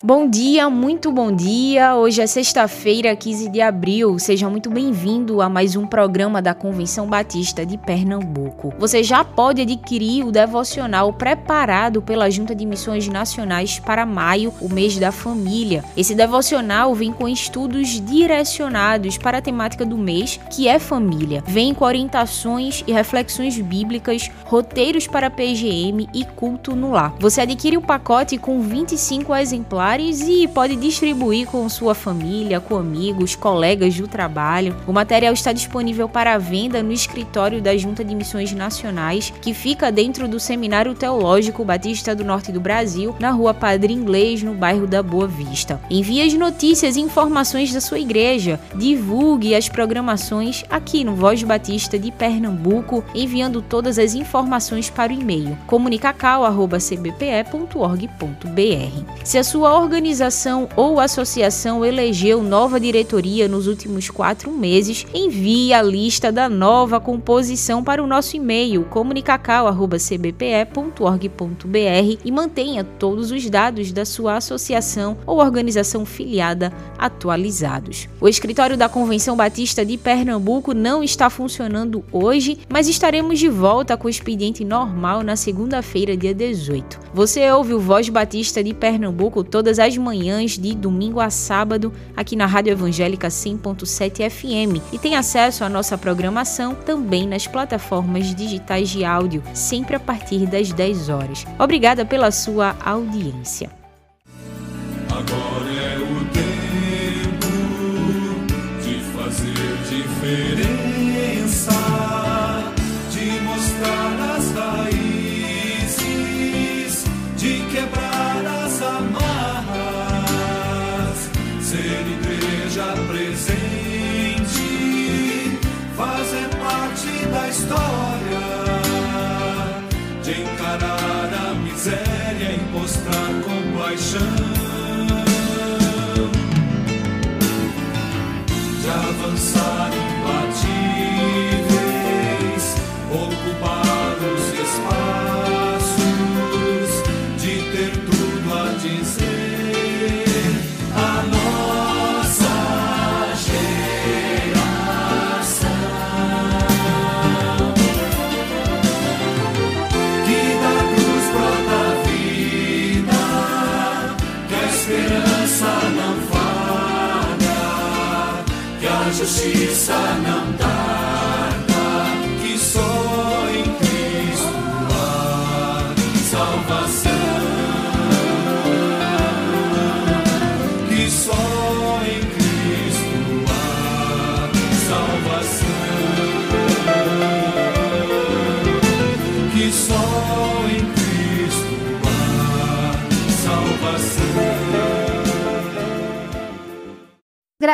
Bom dia, muito bom dia. Hoje é sexta-feira, 15 de abril. Seja muito bem-vindo a mais um programa da Convenção Batista de Pernambuco. Você já pode adquirir o devocional preparado pela Junta de Missões Nacionais para maio, o mês da família. Esse devocional vem com estudos direcionados para a temática do mês, que é família. Vem com orientações e reflexões bíblicas, roteiros para PGM e culto no lar. Você adquire o pacote com 25 exemplares e pode distribuir com sua família, com amigos, colegas do trabalho. O material está disponível para venda no escritório da Junta de Missões Nacionais, que fica dentro do Seminário Teológico Batista do Norte do Brasil, na rua Padre Inglês, no bairro da Boa Vista. Envie as notícias e informações da sua igreja. Divulgue as programações aqui no Voz Batista de Pernambuco, enviando todas as informações para o e-mail comunicacau.cbpe.org.br. Se a sua organização ou associação elegeu nova diretoria nos últimos quatro meses, envie a lista da nova composição para o nosso e-mail comunicacau.cbpe.org.br e mantenha todos os dados da sua associação ou organização filiada atualizados. O escritório da Convenção Batista de Pernambuco não está funcionando hoje, mas estaremos de volta com o expediente normal na segunda-feira, dia 18. Você ouve o Voz Batista de Pernambuco toda todas as manhãs de domingo a sábado aqui na Rádio Evangélica 100.7 FM e tem acesso à nossa programação também nas plataformas digitais de áudio, sempre a partir das 10 horas. Obrigada pela sua audiência.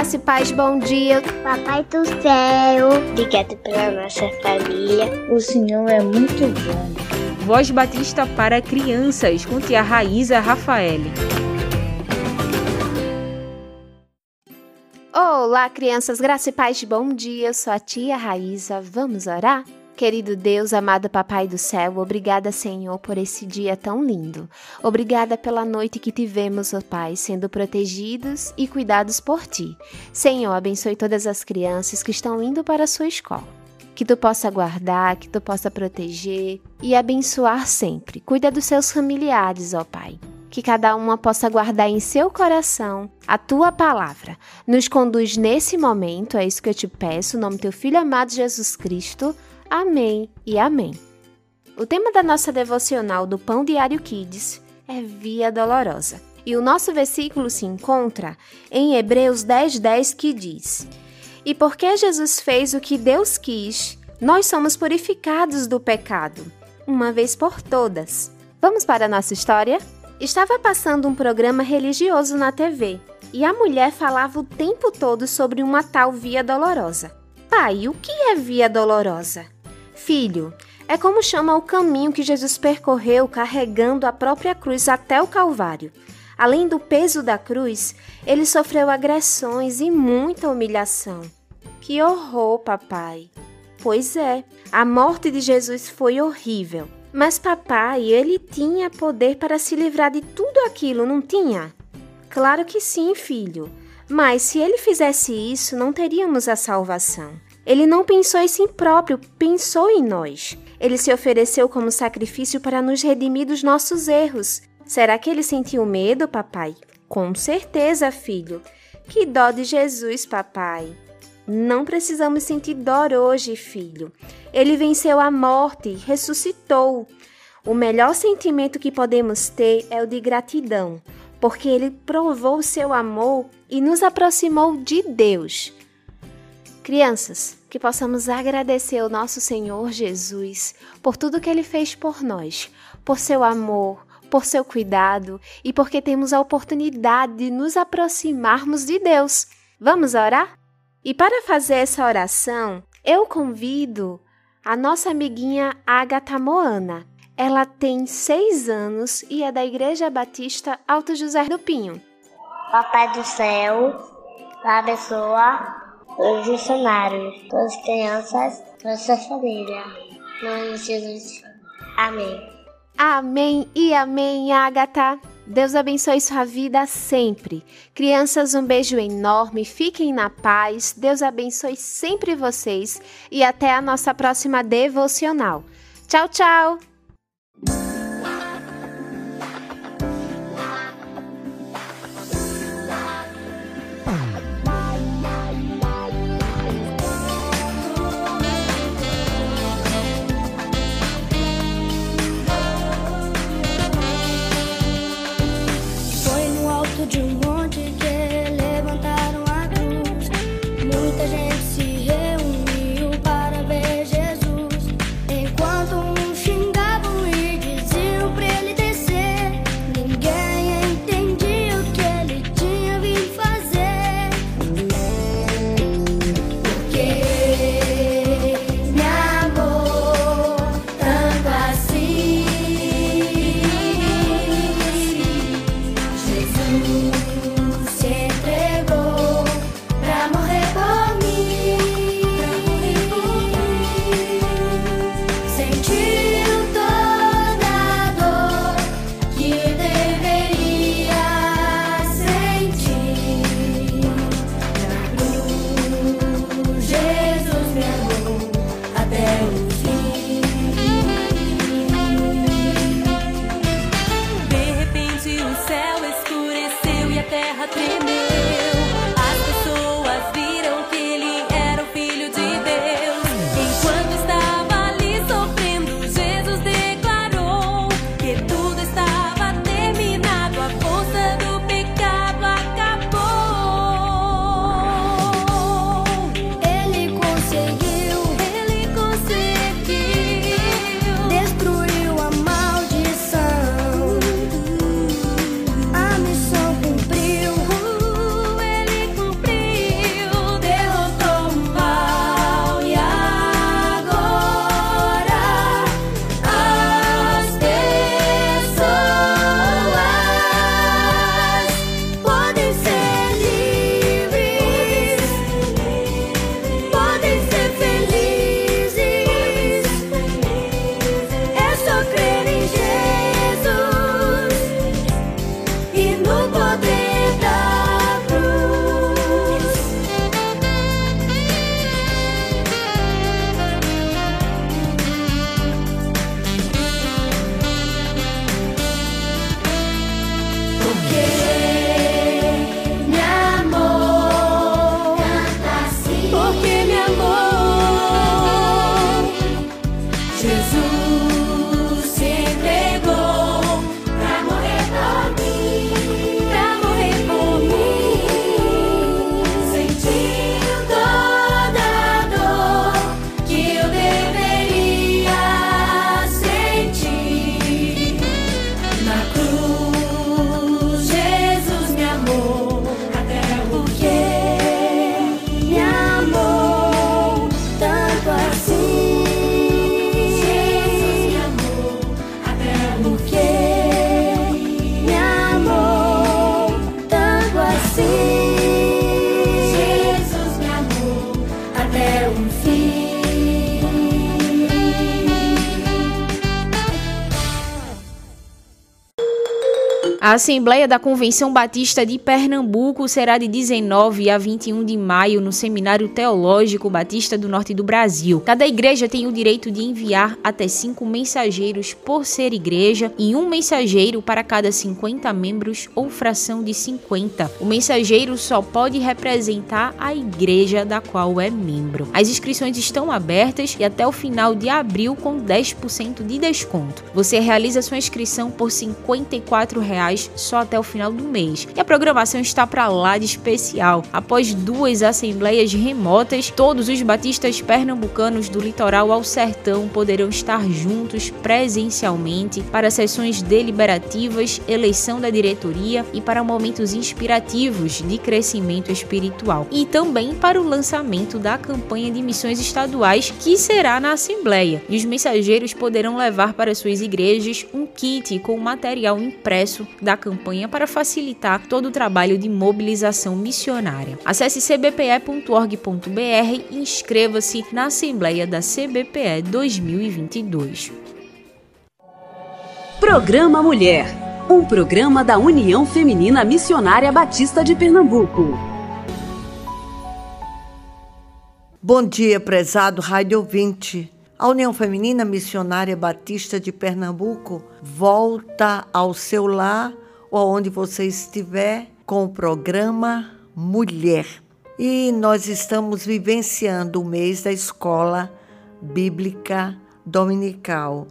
Graça e paz, bom dia. Papai do céu, obrigado pela nossa família. O Senhor é muito bom. Voz Batista para crianças com tia Raíza Rafael. Olá, crianças, graça e paz, bom dia. Eu sou a tia Raíza. Vamos orar? Querido Deus, amado Papai do céu, obrigada, Senhor, por esse dia tão lindo. Obrigada pela noite que tivemos, ó Pai, sendo protegidos e cuidados por Ti. Senhor, abençoe todas as crianças que estão indo para a sua escola. Que Tu possa guardar, que Tu possa proteger e abençoar sempre. Cuida dos seus familiares, ó Pai. Que cada uma possa guardar em seu coração a tua palavra. Nos conduz nesse momento, é isso que eu te peço, em nome do teu filho amado Jesus Cristo. Amém e amém. O tema da nossa devocional do Pão Diário Kids é Via Dolorosa. E o nosso versículo se encontra em Hebreus 10, 10, que diz: E porque Jesus fez o que Deus quis, nós somos purificados do pecado, uma vez por todas. Vamos para a nossa história? Estava passando um programa religioso na TV e a mulher falava o tempo todo sobre uma tal via dolorosa. Pai, o que é via dolorosa? Filho, É como chama o caminho que Jesus percorreu carregando a própria cruz até o Calvário. Além do peso da cruz, ele sofreu agressões e muita humilhação. Que horror, papai! Pois é, a morte de Jesus foi horrível. Mas papai, ele tinha poder para se livrar de tudo aquilo, não tinha? Claro que sim, filho. Mas se ele fizesse isso, não teríamos a salvação. Ele não pensou em si próprio, pensou em nós. Ele se ofereceu como sacrifício para nos redimir dos nossos erros. Será que ele sentiu medo, papai? Com certeza, filho. Que dó de Jesus, papai. Não precisamos sentir dor hoje, filho. Ele venceu a morte, ressuscitou. O melhor sentimento que podemos ter é o de gratidão, porque ele provou seu amor e nos aproximou de Deus. Crianças, que possamos agradecer ao nosso Senhor Jesus por tudo que ele fez por nós, por seu amor, por seu cuidado e porque temos a oportunidade de nos aproximarmos de Deus. Vamos orar? E para fazer essa oração, eu convido a nossa amiguinha Agatha Moana. Ela tem seis anos e é da Igreja Batista Alto José do Pinho. Papai do céu, abençoa os funcionários, todas as crianças, toda a família. Em nome de Jesus. Amém. Amém e amém, Agatha. Deus abençoe sua vida sempre. Crianças, um beijo enorme, fiquem na paz. Deus abençoe sempre vocês e até a nossa próxima devocional. Tchau, tchau! A Assembleia da Convenção Batista de Pernambuco será de 19 a 21 de maio no Seminário Teológico Batista do Norte do Brasil. Cada igreja tem o direito de enviar até cinco mensageiros por ser igreja e um mensageiro para cada 50 membros ou fração de 50. O mensageiro só pode representar a igreja da qual é membro. As inscrições estão abertas e até o final de abril com 10% de desconto. Você realiza sua inscrição por 54 reais só até o final do mês. E a programação está para lá de especial. Após duas assembleias remotas, todos os batistas pernambucanos do litoral ao sertão poderão estar juntos presencialmente para sessões deliberativas, eleição da diretoria e para momentos inspirativos de crescimento espiritual. E também para o lançamento da campanha de missões estaduais que será na assembleia. E os mensageiros poderão levar para suas igrejas um kit com material impresso da campanha para facilitar todo o trabalho de mobilização missionária. Acesse cbpe.org.br e inscreva-se na Assembleia da CBPE 2022. Programa Mulher, um programa da União Feminina Missionária Batista de Pernambuco. Bom dia, prezado rádio ouvinte. A União Feminina Missionária Batista de Pernambuco volta ao seu lar ou aonde você estiver com o programa Mulher. E nós estamos vivenciando o mês da escola bíblica dominical.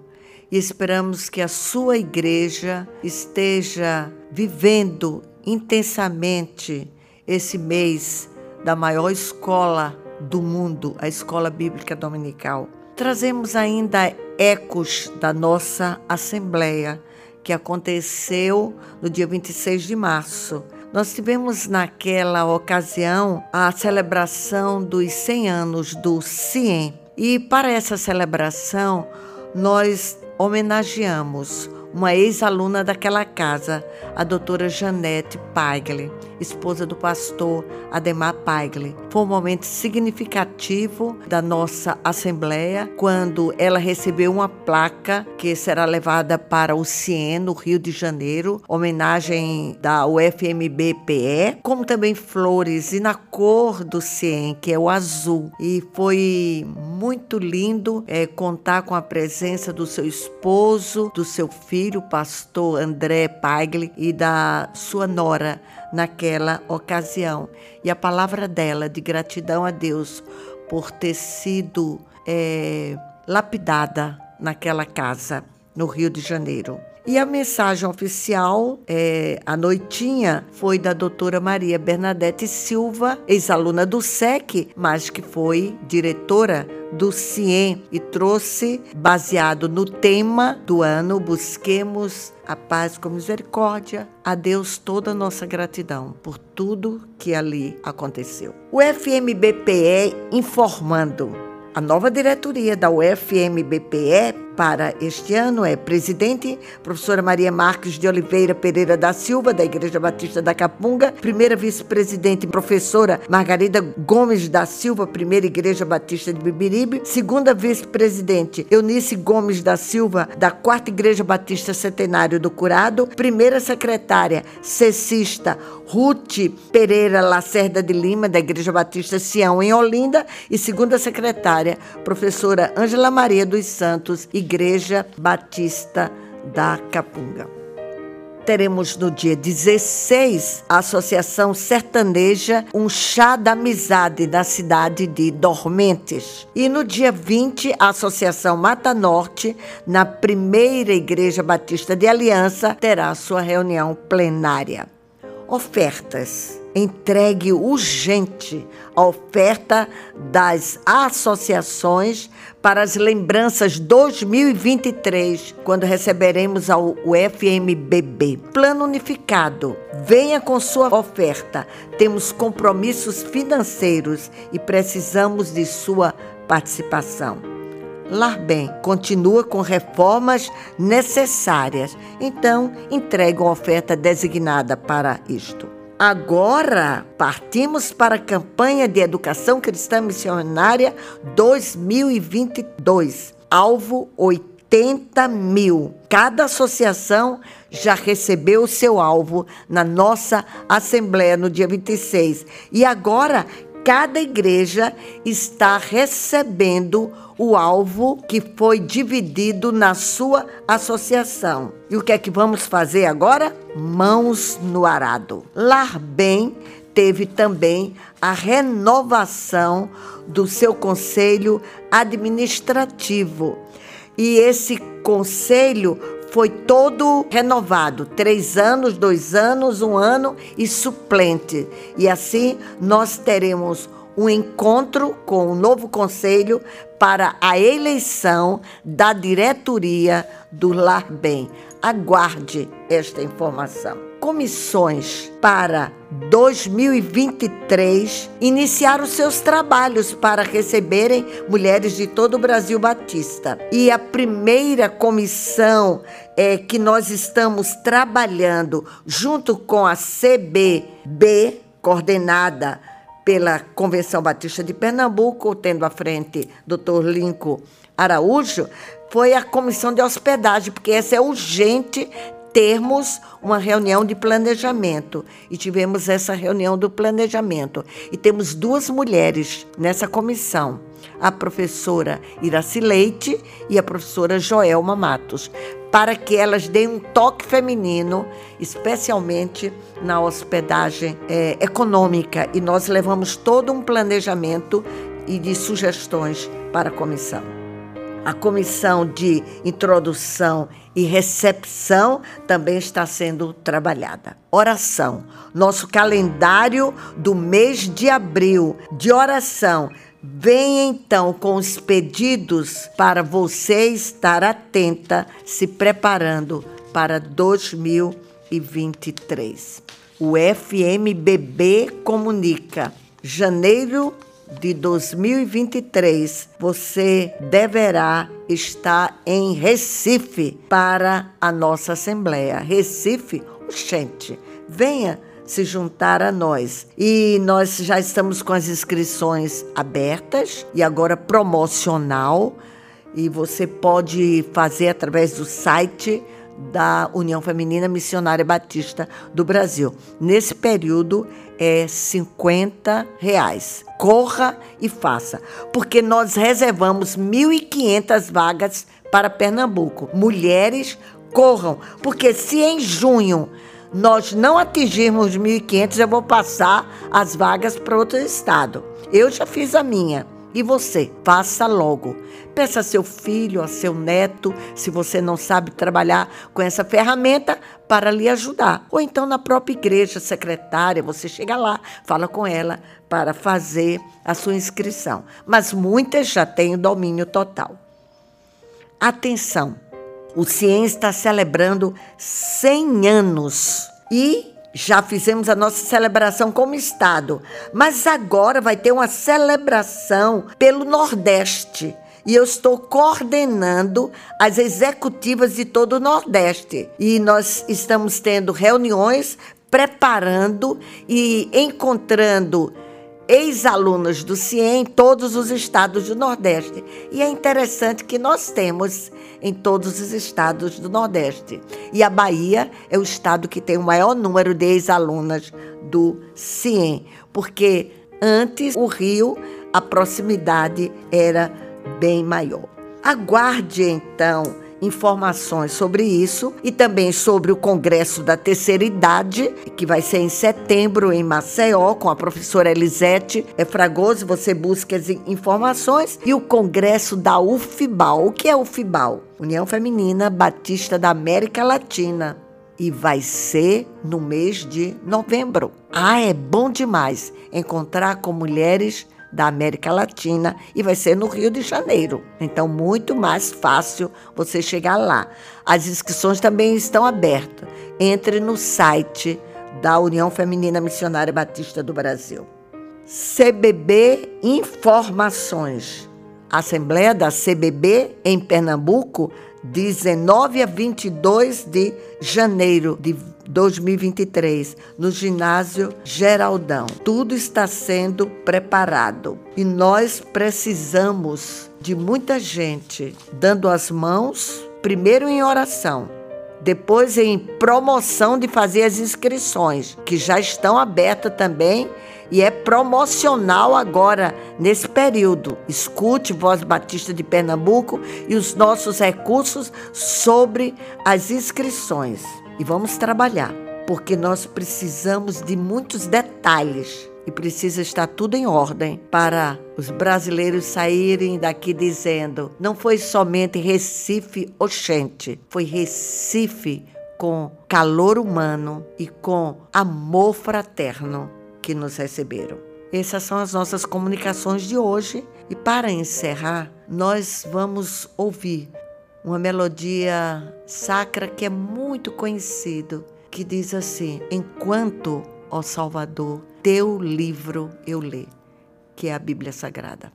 E esperamos que a sua igreja esteja vivendo intensamente esse mês da maior escola do mundo, a escola bíblica dominical. Trazemos ainda ecos da nossa assembleia, que aconteceu no dia 26 de março. Nós tivemos naquela ocasião a celebração dos 100 anos do CIEM. E para essa celebração, nós homenageamos uma ex-aluna daquela casa, a doutora Janete Paigle, esposa do pastor Ademar Paigle. Foi um momento significativo da nossa Assembleia, quando ela recebeu uma placa que será levada para o CIEN, no Rio de Janeiro, homenagem da UFMBPE, como também flores e na cor do CIEN, que é o azul. E foi muito lindo é, contar com a presença do seu esposo, do seu filho, pastor André Paigle, e da sua nora, naquela ocasião. E a palavra dela de gratidão a Deus por ter sido é, lapidada naquela casa no Rio de Janeiro. E a mensagem oficial, é, a noitinha, foi da doutora Maria Bernadette Silva, ex-aluna do SEC, mas que foi diretora do CIEM e trouxe, baseado no tema do ano, Busquemos a paz com misericórdia, a Deus toda a nossa gratidão por tudo que ali aconteceu. O FMBPE informando. A nova diretoria da UFMBPE para este ano é presidente, professora Maria Marques de Oliveira Pereira da Silva, da Igreja Batista da Capunga, primeira vice-presidente, professora Margarida Gomes da Silva, primeira Igreja Batista de Bibiribe, segunda vice-presidente, Eunice Gomes da Silva, da quarta Igreja Batista Centenário do Curado, primeira secretária, cessista, Ruth Pereira Lacerda de Lima, da Igreja Batista Sião, em Olinda, e segunda secretária, professora Ângela Maria dos Santos, Igreja Batista da Capunga. Teremos no dia 16 a Associação Sertaneja Um Chá da Amizade na cidade de Dormentes. E no dia 20, a Associação Mata Norte, na primeira Igreja Batista de Aliança, terá sua reunião plenária. Ofertas entregue urgente a oferta das associações para as lembranças 2023, quando receberemos ao UFMBB. Plano unificado. Venha com sua oferta. Temos compromissos financeiros e precisamos de sua participação. Larbem continua com reformas necessárias, então entregue uma oferta designada para isto. Agora partimos para a campanha de educação cristã missionária 2022. Alvo 80 80 mil. Cada associação já recebeu o seu alvo na nossa Assembleia no dia 26. E agora, cada igreja está recebendo o alvo que foi dividido na sua associação. E o que é que vamos fazer agora? Mãos no arado. Lar Bem teve também a renovação do seu conselho administrativo. E esse conselho foi todo renovado: três anos, dois anos, um ano e suplente. E assim nós teremos um encontro com o novo conselho para a eleição da diretoria do Lar Bem. Aguarde esta informação. Comissões para 2023 iniciaram seus trabalhos para receberem mulheres de todo o Brasil Batista. E a primeira comissão é que nós estamos trabalhando junto com a CBB, coordenada pela Convenção Batista de Pernambuco, tendo à frente Dr. Lincoln Araújo, foi a comissão de hospedagem, porque essa é urgente termos uma reunião de planejamento. E tivemos essa reunião do planejamento. E temos duas mulheres nessa comissão. A professora Iraci Leite e a professora Joelma Matos, para que elas deem um toque feminino, especialmente na hospedagem é, econômica. E nós levamos todo um planejamento e de sugestões para a comissão. A comissão de introdução e recepção também está sendo trabalhada. Oração. Nosso calendário do mês de abril de oração Vem então com os pedidos para você estar atenta, se preparando para 2023. O FMBB comunica: janeiro de 2023, você deverá estar em Recife para a nossa Assembleia. Recife, gente, venha se juntar a nós. E nós já estamos com as inscrições abertas e agora promocional. E você pode fazer através do site da União Feminina Missionária Batista do Brasil. Nesse período é 50 reais. Corra e faça, porque nós reservamos 1.500 vagas para Pernambuco. Mulheres, corram, porque se em junho nós não atingirmos 1.500, eu vou passar as vagas para outro estado. Eu já fiz a minha. E você, faça logo. Peça a seu filho, a seu neto, se você não sabe trabalhar com essa ferramenta, para lhe ajudar. Ou então na própria igreja secretária, você chega lá, fala com ela para fazer a sua inscrição. Mas muitas já têm o domínio total. Atenção! O CIEM está celebrando 100 anos e já fizemos a nossa celebração como Estado, mas agora vai ter uma celebração pelo Nordeste. E eu estou coordenando as executivas de todo o Nordeste. E nós estamos tendo reuniões, preparando e encontrando ex-alunos do CIEM em todos os estados do Nordeste. E é interessante que nós temos em todos os estados do Nordeste. E a Bahia é o estado que tem o maior número de ex-alunas do CIEM, porque antes o Rio, a proximidade era bem maior. Aguarde então informações sobre isso e também sobre o Congresso da Terceira Idade, que vai ser em setembro em Maceió, com a professora Elisete Fragoso. Você busca as informações. E o Congresso da UFBAL. O que é UFBAL? União Feminina Batista da América Latina. E vai ser no mês de novembro. Ah, é bom demais encontrar com mulheres da América Latina e vai ser no Rio de Janeiro. Então, muito mais fácil você chegar lá. As inscrições também estão abertas. Entre no site da União Feminina Missionária Batista do Brasil. CBB Informações. Assembleia da CBB em Pernambuco 19 a 22 de janeiro de 2023, no ginásio Geraldão. Tudo está sendo preparado e nós precisamos de muita gente dando as mãos, primeiro em oração, depois em promoção de fazer as inscrições, que já estão abertas também e é promocional agora nesse período. Escute Voz Batista de Pernambuco e os nossos recursos sobre as inscrições. E vamos trabalhar, porque nós precisamos de muitos detalhes e precisa estar tudo em ordem para os brasileiros saírem daqui dizendo: não foi somente Recife Oxente, foi Recife com calor humano e com amor fraterno que nos receberam. Essas são as nossas comunicações de hoje. E para encerrar, nós vamos ouvir uma melodia sacra que é muito conhecido, que diz assim: Enquanto, ó Salvador, teu livro eu lê, que é a Bíblia Sagrada.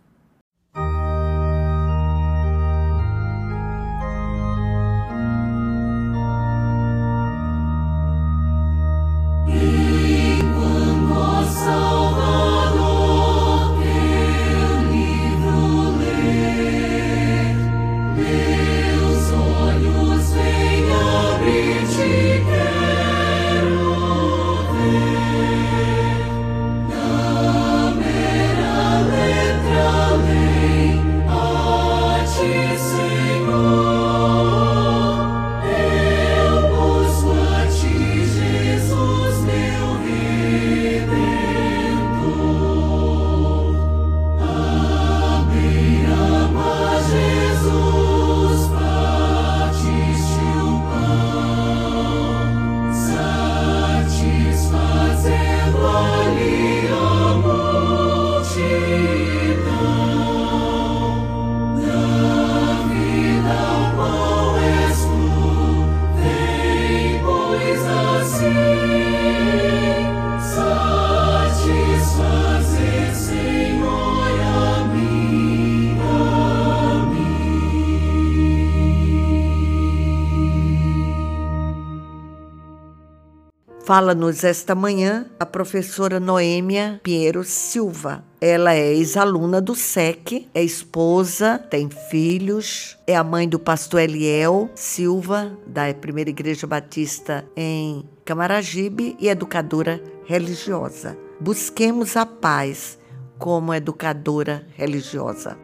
Fala-nos esta manhã a professora Noêmia Pinheiro Silva. Ela é ex-aluna do SEC, é esposa, tem filhos, é a mãe do pastor Eliel Silva, da Primeira Igreja Batista em Camaragibe e educadora religiosa. Busquemos a paz como educadora religiosa.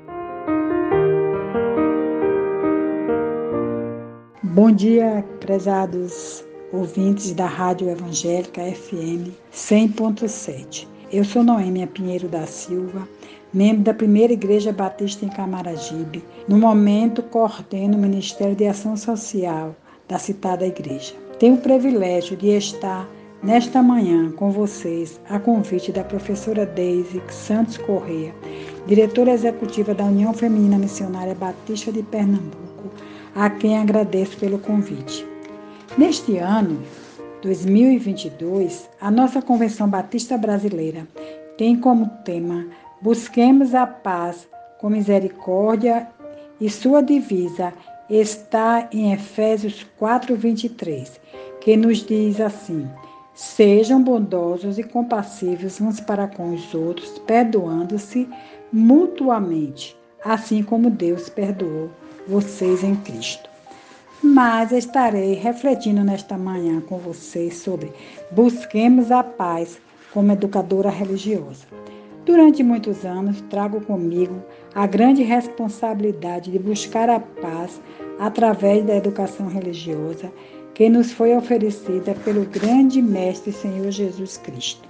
Bom dia, prezados ouvintes da Rádio Evangélica FM 100.7. Eu sou Noêmia Pinheiro da Silva, membro da Primeira Igreja Batista em Camaragibe. No momento, coordeno o Ministério de Ação Social da citada igreja. Tenho o privilégio de estar nesta manhã com vocês a convite da professora Deise Santos Correia, diretora executiva da União Feminina Missionária Batista de Pernambuco, a quem agradeço pelo convite. Neste ano, 2022, a nossa Convenção Batista Brasileira tem como tema Busquemos a paz com misericórdia e sua divisa está em Efésios 4:23, que nos diz assim: Sejam bondosos e compassivos uns para com os outros, perdoando-se mutuamente, assim como Deus perdoou vocês em Cristo mas estarei refletindo nesta manhã com vocês sobre busquemos a paz como educadora religiosa. Durante muitos anos, trago comigo a grande responsabilidade de buscar a paz através da educação religiosa que nos foi oferecida pelo grande Mestre Senhor Jesus Cristo.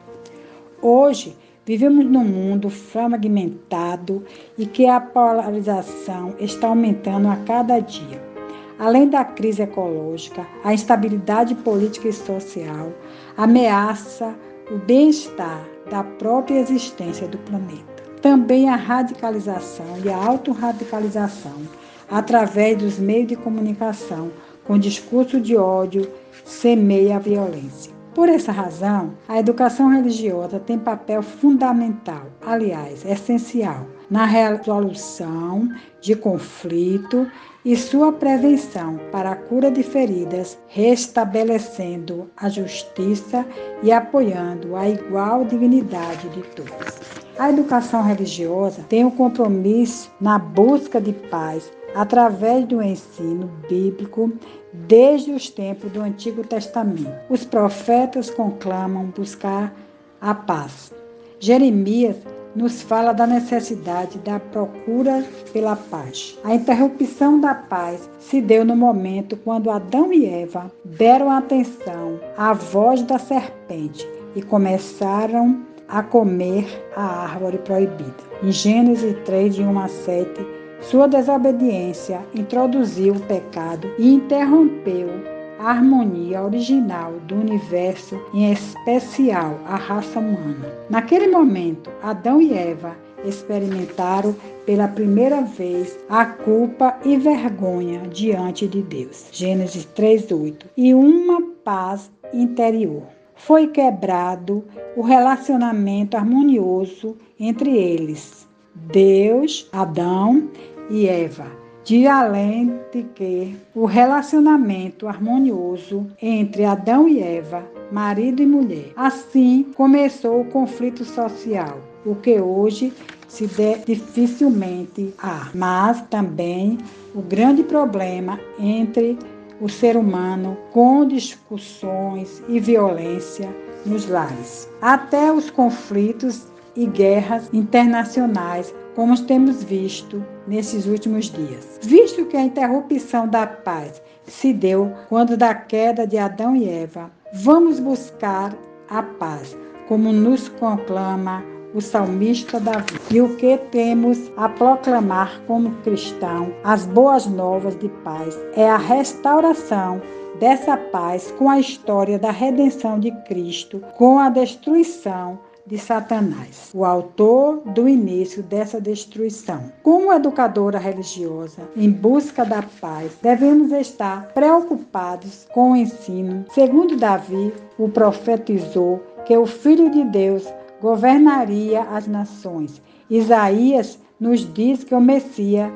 Hoje, vivemos num mundo fragmentado e que a polarização está aumentando a cada dia. Além da crise ecológica, a instabilidade política e social ameaça o bem-estar da própria existência do planeta. Também a radicalização e a autorradicalização através dos meios de comunicação com discurso de ódio semeia a violência. Por essa razão, a educação religiosa tem papel fundamental, aliás, essencial, na resolução de conflito e sua prevenção para a cura de feridas, restabelecendo a justiça e apoiando a igual dignidade de todos. A educação religiosa tem o um compromisso na busca de paz através do ensino bíblico desde os tempos do Antigo Testamento. Os profetas conclamam buscar a paz. Jeremias nos fala da necessidade da procura pela paz. A interrupção da paz se deu no momento quando Adão e Eva deram atenção à voz da serpente e começaram a comer a árvore proibida. Em Gênesis 3, de 1 a 7, sua desobediência introduziu o pecado e interrompeu a harmonia original do universo, em especial a raça humana. Naquele momento, Adão e Eva experimentaram pela primeira vez a culpa e vergonha diante de Deus. Gênesis 3:8. E uma paz interior. Foi quebrado o relacionamento harmonioso entre eles. Deus, Adão e Eva, de além de que o relacionamento harmonioso entre Adão e Eva, marido e mulher. Assim começou o conflito social, o que hoje se dificilmente há, mas também o grande problema entre o ser humano com discussões e violência nos lares. Até os conflitos e guerras internacionais como temos visto nesses últimos dias. Visto que a interrupção da paz se deu quando da queda de Adão e Eva, vamos buscar a paz, como nos conclama o salmista Davi. E o que temos a proclamar como cristão, as boas novas de paz, é a restauração dessa paz com a história da redenção de Cristo, com a destruição de Satanás, o autor do início dessa destruição. Como educadora religiosa, em busca da paz, devemos estar preocupados com o ensino. Segundo Davi, o profetizou que o Filho de Deus governaria as nações. Isaías nos diz que o Messias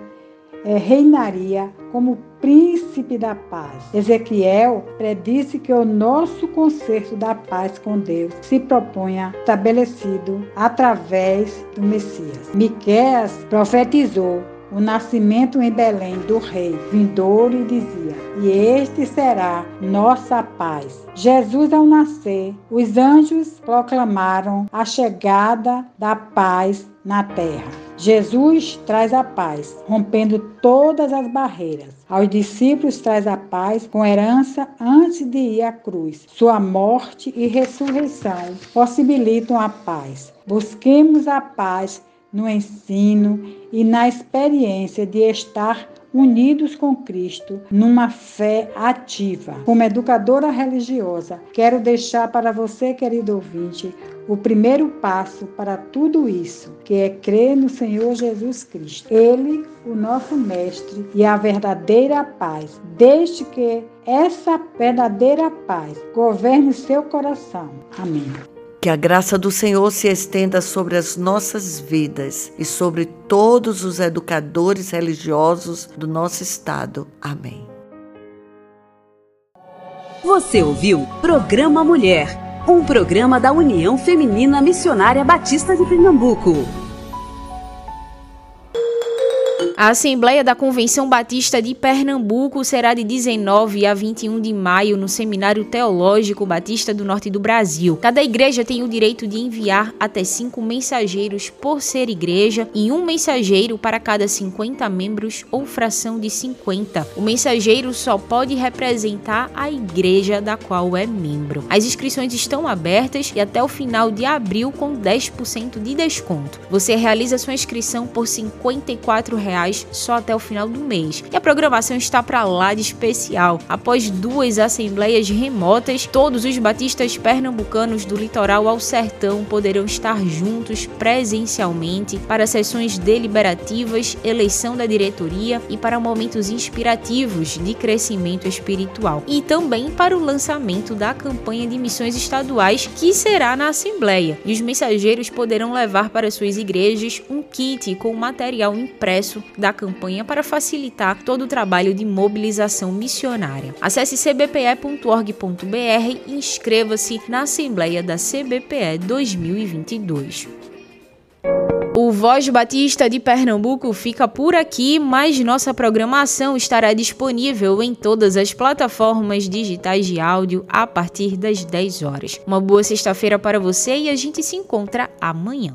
é, reinaria como príncipe da paz. Ezequiel predisse que o nosso concerto da paz com Deus se propunha estabelecido através do Messias. Miqueias profetizou o nascimento em Belém do rei vindouro e dizia: E este será nossa paz. Jesus, ao nascer, os anjos proclamaram a chegada da paz na terra. Jesus traz a paz, rompendo todas as barreiras. Aos discípulos traz a paz com herança antes de ir à cruz. Sua morte e ressurreição possibilitam a paz. Busquemos a paz no ensino e na experiência de estar unidos com Cristo numa fé ativa. Como educadora religiosa, quero deixar para você, querido ouvinte, o primeiro passo para tudo isso, que é crer no Senhor Jesus Cristo. Ele, o nosso mestre e a verdadeira paz, desde que essa verdadeira paz governe seu coração. Amém. Que a graça do Senhor se estenda sobre as nossas vidas e sobre todos os educadores religiosos do nosso estado. Amém. Você ouviu Programa Mulher, um programa da União Feminina Missionária Batista de Pernambuco. A Assembleia da Convenção Batista de Pernambuco será de 19 a 21 de maio no Seminário Teológico Batista do Norte do Brasil. Cada igreja tem o direito de enviar até cinco mensageiros por ser igreja e um mensageiro para cada 50 membros ou fração de 50. O mensageiro só pode representar a igreja da qual é membro. As inscrições estão abertas e até o final de abril com 10% de desconto. Você realiza sua inscrição por 54 reais estaduais só até o final do mês. E a programação está para lá de especial. Após duas assembleias remotas, todos os batistas pernambucanos do litoral ao sertão poderão estar juntos presencialmente para sessões deliberativas, eleição da diretoria e para momentos inspirativos de crescimento espiritual. E também para o lançamento da campanha de missões estaduais que será na Assembleia. E os mensageiros poderão levar para suas igrejas um kit com material impresso da campanha para facilitar todo o trabalho de mobilização missionária. Acesse cbpe.org.br e inscreva-se na Assembleia da CBPE 2022. O Voz Batista de Pernambuco fica por aqui, mas nossa programação estará disponível em todas as plataformas digitais de áudio a partir das 10 horas. Uma boa sexta-feira para você e a gente se encontra amanhã.